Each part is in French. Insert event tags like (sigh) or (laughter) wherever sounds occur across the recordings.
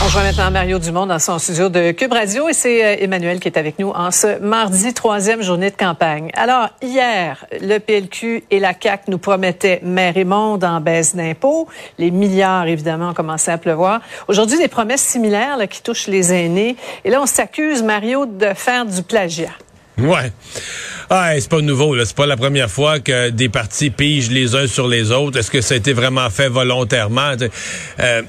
On rejoint maintenant Mario Dumont dans son studio de Cube Radio et c'est euh, Emmanuel qui est avec nous en ce mardi, troisième journée de campagne. Alors, hier, le PLQ et la CAQ nous promettaient mer et monde en baisse d'impôts. Les milliards, évidemment, ont commencé à pleuvoir. Aujourd'hui, des promesses similaires là, qui touchent les aînés. Et là, on s'accuse, Mario, de faire du plagiat. Ouais. Ah, c'est pas nouveau, là. C'est pas la première fois que des partis pigent les uns sur les autres. Est-ce que ça a été vraiment fait volontairement? Euh,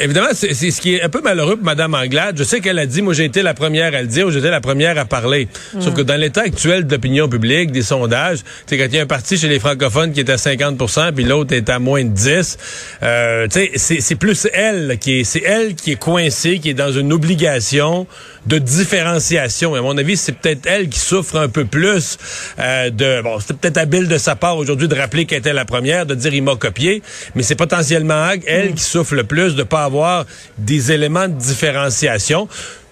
évidemment, c'est ce qui est un peu malheureux pour Mme Anglade. Je sais qu'elle a dit, moi j'ai été la première à le dire, ou j'étais la première à parler. Sauf que dans l'état actuel de l'opinion publique, des sondages, c'est quand il y a un parti chez les francophones qui est à 50% puis l'autre est à moins de 10, euh, c'est plus elle qui est, c'est elle qui est coincée, qui est dans une obligation de différenciation. Et à mon avis, c'est peut-être elle qui souffre un peu plus euh, de... Bon, c'était peut-être habile de sa part aujourd'hui de rappeler qu'elle était la première, de dire il m'a copié, mais c'est potentiellement elle qui souffre le plus de pas avoir des éléments de différenciation.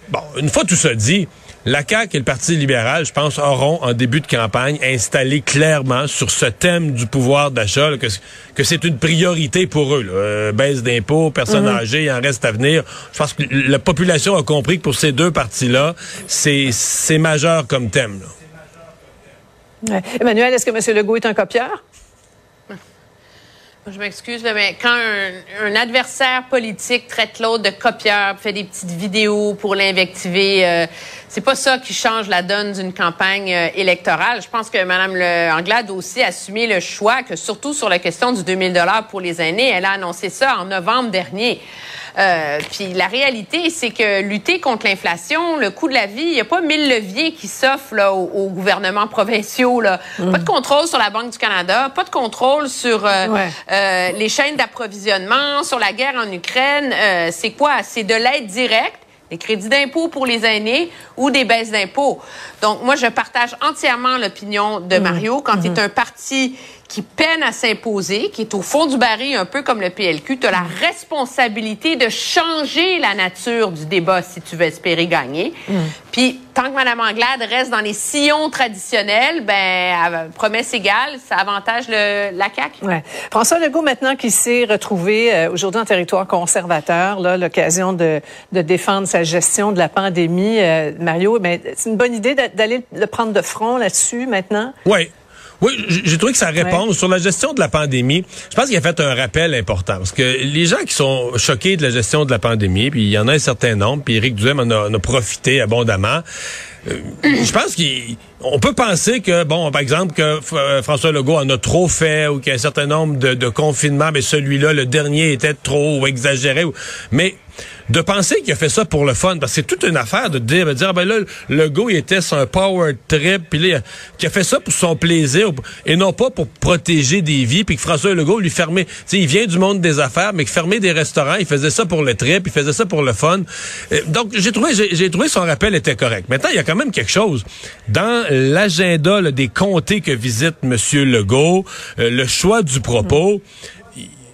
Bon, une fois tout ça dit, la CAQ et le Parti libéral, je pense, auront en début de campagne installé clairement sur ce thème du pouvoir d'achat que, que c'est une priorité pour eux. Euh, baisse d'impôts, personnes mhm. âgées, il en reste à venir. Je pense que la population a compris que pour ces deux partis-là, c'est majeur comme thème. Emmanuel, est-ce que M. Legault est un copieur? Je m'excuse, mais quand un, adversaire politique traite l'autre de copieur, fait des petites vidéos pour l'invectiver, euh, c'est pas ça qui change la donne d'une campagne euh, électorale. Je pense que Mme Anglade a aussi assumé le choix que, surtout sur la question du 2000 dollars pour les aînés, elle a annoncé ça en novembre dernier. Euh, puis la réalité, c'est que lutter contre l'inflation, le coût de la vie, il n'y a pas mille leviers qui s'offrent aux, gouvernements provinciaux. Là. Mm. Pas de contrôle sur la Banque du Canada, pas de contrôle sur euh, euh, les chaînes d'approvisionnement, sur la guerre en Ukraine. C'est quoi? C'est de l'aide directe des crédits d'impôt pour les aînés ou des baisses d'impôts. Donc, moi, je partage entièrement l'opinion de mm. Mario. Quand il est mm-hmm. un parti qui peine à s'imposer, qui est au fond du baril, un peu comme le PLQ, tu as la responsabilité de changer la nature du débat si tu veux espérer gagner. Puis, tant que Mme Anglade reste dans les sillons traditionnels, ben, promesse égale, ça avantage le, la CAQ. Ouais. François Legault, maintenant qui s'est retrouvé euh, aujourd'hui en territoire conservateur, là, l'occasion de, de, défendre sa gestion de la pandémie, euh, Mario, ben, c'est une bonne idée d'aller le prendre de front là-dessus maintenant? Oui. Oui, j'ai trouvé que sa réponse sur la gestion de la pandémie, je pense qu'il a fait un rappel important. Parce que les gens qui sont choqués de la gestion de la pandémie, puis il y en a un certain nombre, puis Éric Duhem en a, en a profité abondamment, je pense qu'on peut penser que, bon, par exemple, que euh, François Legault en a trop fait ou qu'il y a un certain nombre de, confinements, mais celui-là, le dernier, était trop ou exagéré. Mais de penser qu'il a fait ça pour le fun, parce que c'est toute une affaire de dire, de dire ben là, le go, il était sur un power trip, puis là, qu'il a fait ça pour son plaisir, et non pas pour protéger des vies, puis que François Legault lui fermait, tu sais, il vient du monde des affaires, mais que fermer des restaurants, il faisait ça pour le trip, il faisait ça pour le fun. Euh, donc, j'ai trouvé, j'ai trouvé son rappel était correct. Maintenant, il y a quand même quelque chose. Dans l'agenda des comtés que visite M. Legault, euh, le choix du propos,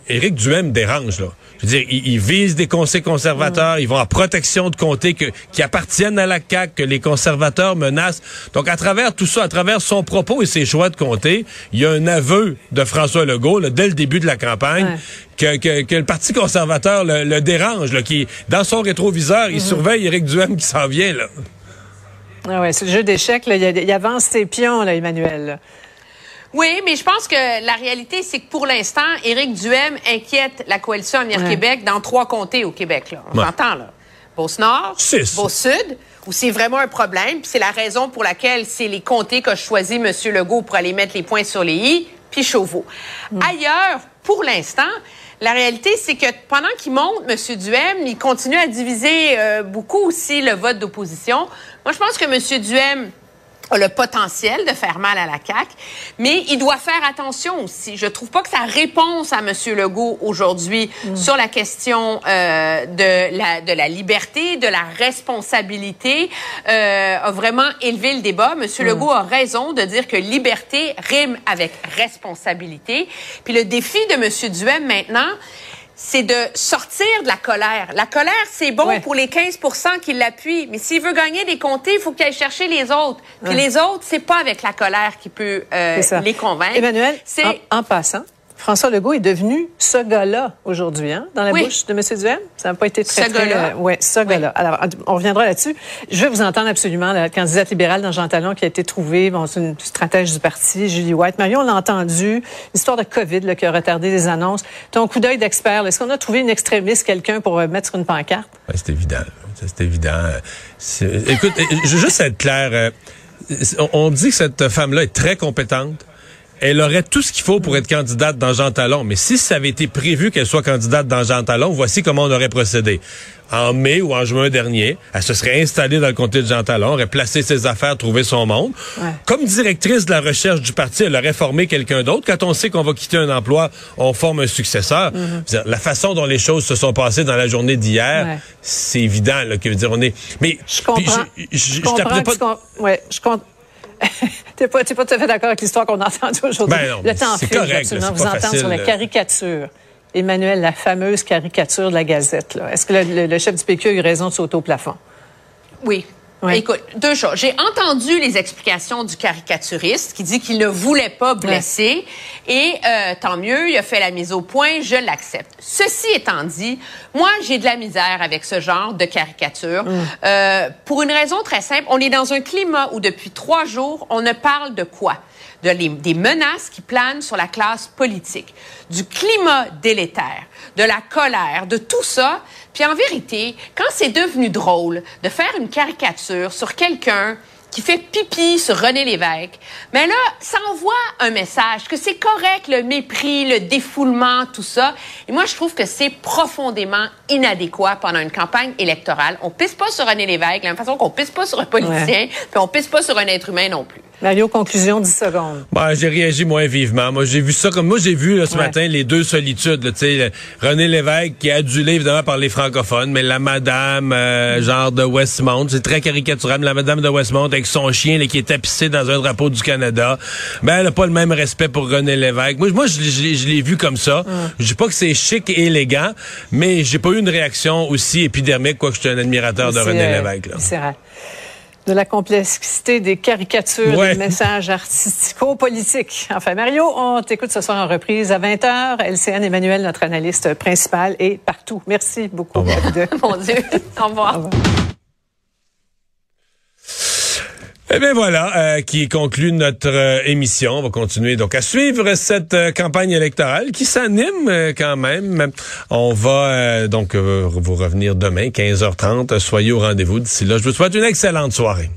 Éric Duhem dérange, là. Je veux dire, ils, visent des conseils conservateurs, ils vont en protection de comtés que, qui appartiennent à la CAQ, que les conservateurs menacent. Donc, à travers tout ça, à travers son propos et ses choix de comté, il y a un aveu de François Legault, là, dès le début de la campagne, que, que, que, le Parti conservateur le, dérange, là, qui, dans son rétroviseur, il mhm. surveille Éric Duhem qui s'en vient, là. Ah ouais, c'est le jeu d'échecs, il, il, avance ses pions, là, Emmanuel. Oui, mais je pense que la réalité, c'est que pour l'instant, Éric Duhem inquiète la coalition Avenir Québec dans trois comtés au Québec. Là. On s'entend, là. Beauce-Nord, Beauce-Sud, où c'est vraiment un problème, puis c'est la raison pour laquelle c'est les comtés qu'a choisi M. Legault pour aller mettre les points sur les i, puis Chauveau. Ailleurs, pour l'instant, la réalité, c'est que pendant qu'il monte, M. Duhem, il continue à diviser euh, beaucoup aussi le vote d'opposition. Moi, je pense que M. Duhem a le potentiel de faire mal à la CAQ, mais il doit faire attention aussi. Je trouve pas que sa réponse à M. Legault aujourd'hui sur la question euh, de, la, de la liberté, de la responsabilité, euh, a vraiment élevé le débat. M. Legault a raison de dire que liberté rime avec responsabilité. Puis le défi de M. Duhem maintenant, c'est de sortir de la colère. La colère, c'est bon Ouais. pour les 15% qui l'appuient, mais s'il veut gagner des comtés, il faut qu'il aille chercher les autres. Puis les autres, c'est pas avec la colère qu'il peut euh, les convaincre. Emmanuel, c'est en, en passant, François Legault est devenu ce gars-là aujourd'hui, hein, dans la Oui. bouche de M. Duhem? Ça n'a pas été très, Ce très... gars-là. oui, ce gars-là. Alors, on reviendra là-dessus. Je veux vous entendre absolument, la candidate libérale dans Jean Talon qui a été trouvée, bon, c'est une stratège du parti, Julie White. Mario, on l'a entendu, l'histoire de COVID là, qui a retardé les annonces. Ton coup d'œil d'expert, là, est-ce qu'on a trouvé une extrémiste, quelqu'un pour euh, mettre sur une pancarte? Ouais, c'est évident. C'est évident. Écoute, euh, je veux juste être clair. euh, On dit que cette femme-là est très compétente. Elle aurait tout ce qu'il faut pour être candidate dans Jean Talon. Mais si ça avait été prévu qu'elle soit candidate dans Jean Talon, voici comment on aurait procédé. En mai ou en juin dernier, elle se serait installée dans le comté de Jean Talon, aurait placé ses affaires, trouvé son monde. Ouais. Comme directrice de la recherche du parti, elle aurait formé quelqu'un d'autre. Quand on sait qu'on va quitter un emploi, on forme un successeur. Dire, La façon dont les choses se sont passées dans la journée d'hier, Ouais. c'est évident là, que veut dire on est. Mais Je comprends. je, je, Je je comprends t'appelais que tu com- ouais, je compte. (laughs) T'es pas, t'es pas tout à fait d'accord avec l'histoire qu'on a entendue aujourd'hui. Ben non, Le temps file, correct, absolument là, vous facile, sur la caricature. Emmanuel, la fameuse caricature de la Gazette. là. Est-ce que le, le- le chef du PQ a eu raison de sauter au plafond? Oui. Écoute, deux choses. J'ai entendu les explications du caricaturiste qui dit qu'il ne voulait pas blesser et euh, tant mieux, il a fait la mise au point, je l'accepte. Ceci étant dit, moi j'ai de la misère avec ce genre de caricature euh, pour une raison très simple. On est dans un climat où depuis trois jours on ne parle de quoi? De les- des menaces qui planent sur la classe politique, du climat délétère, de la colère, de tout ça. Puis en vérité, quand c'est devenu drôle de faire une caricature sur quelqu'un qui fait pipi sur René Lévesque, mais là, ça envoie un message que c'est correct le mépris, le défoulement, tout ça. Et moi, je trouve que c'est profondément inadéquat pendant une campagne électorale. On pisse pas sur René Lévesque, de la même façon qu'on pisse pas sur un politicien, puis on pisse pas sur un être humain non plus. Mario, conclusion, 10 secondes. Ben, j'ai réagi moins vivement. Moi, j'ai vu ça comme moi, j'ai vu là, ce Ouais. matin les deux solitudes. là, Tu sais, le- René Lévesque qui est adulé évidemment par les francophones, mais la madame euh, genre de Westmount, c'est très caricatural. mais La madame de Westmount avec son chien là, qui est tapissé dans un drapeau du Canada, ben elle a pas le même respect pour René Lévesque. Moi, moi, je, l'ai- je je l'ai vu comme ça. Je dis pas que c'est chic et élégant, mais j'ai pas eu une réaction aussi épidermique, quoi que je suis un admirateur de René euh, Lévesque. Là. De la complexité des caricatures, Ouais. des messages artistico-politiques. Enfin, Mario, on t'écoute ce soir en reprise à 20h. LCN Emmanuel, notre analyste principal, est partout. Merci beaucoup. deux. (laughs) Mon Dieu. Au revoir. Eh bien voilà, euh, qui conclut notre euh, émission. On va continuer donc à suivre cette euh, campagne électorale qui s'anime quand même. On va donc vous revenir demain, 15h30. Soyez au rendez-vous d'ici là. Je vous souhaite une excellente soirée.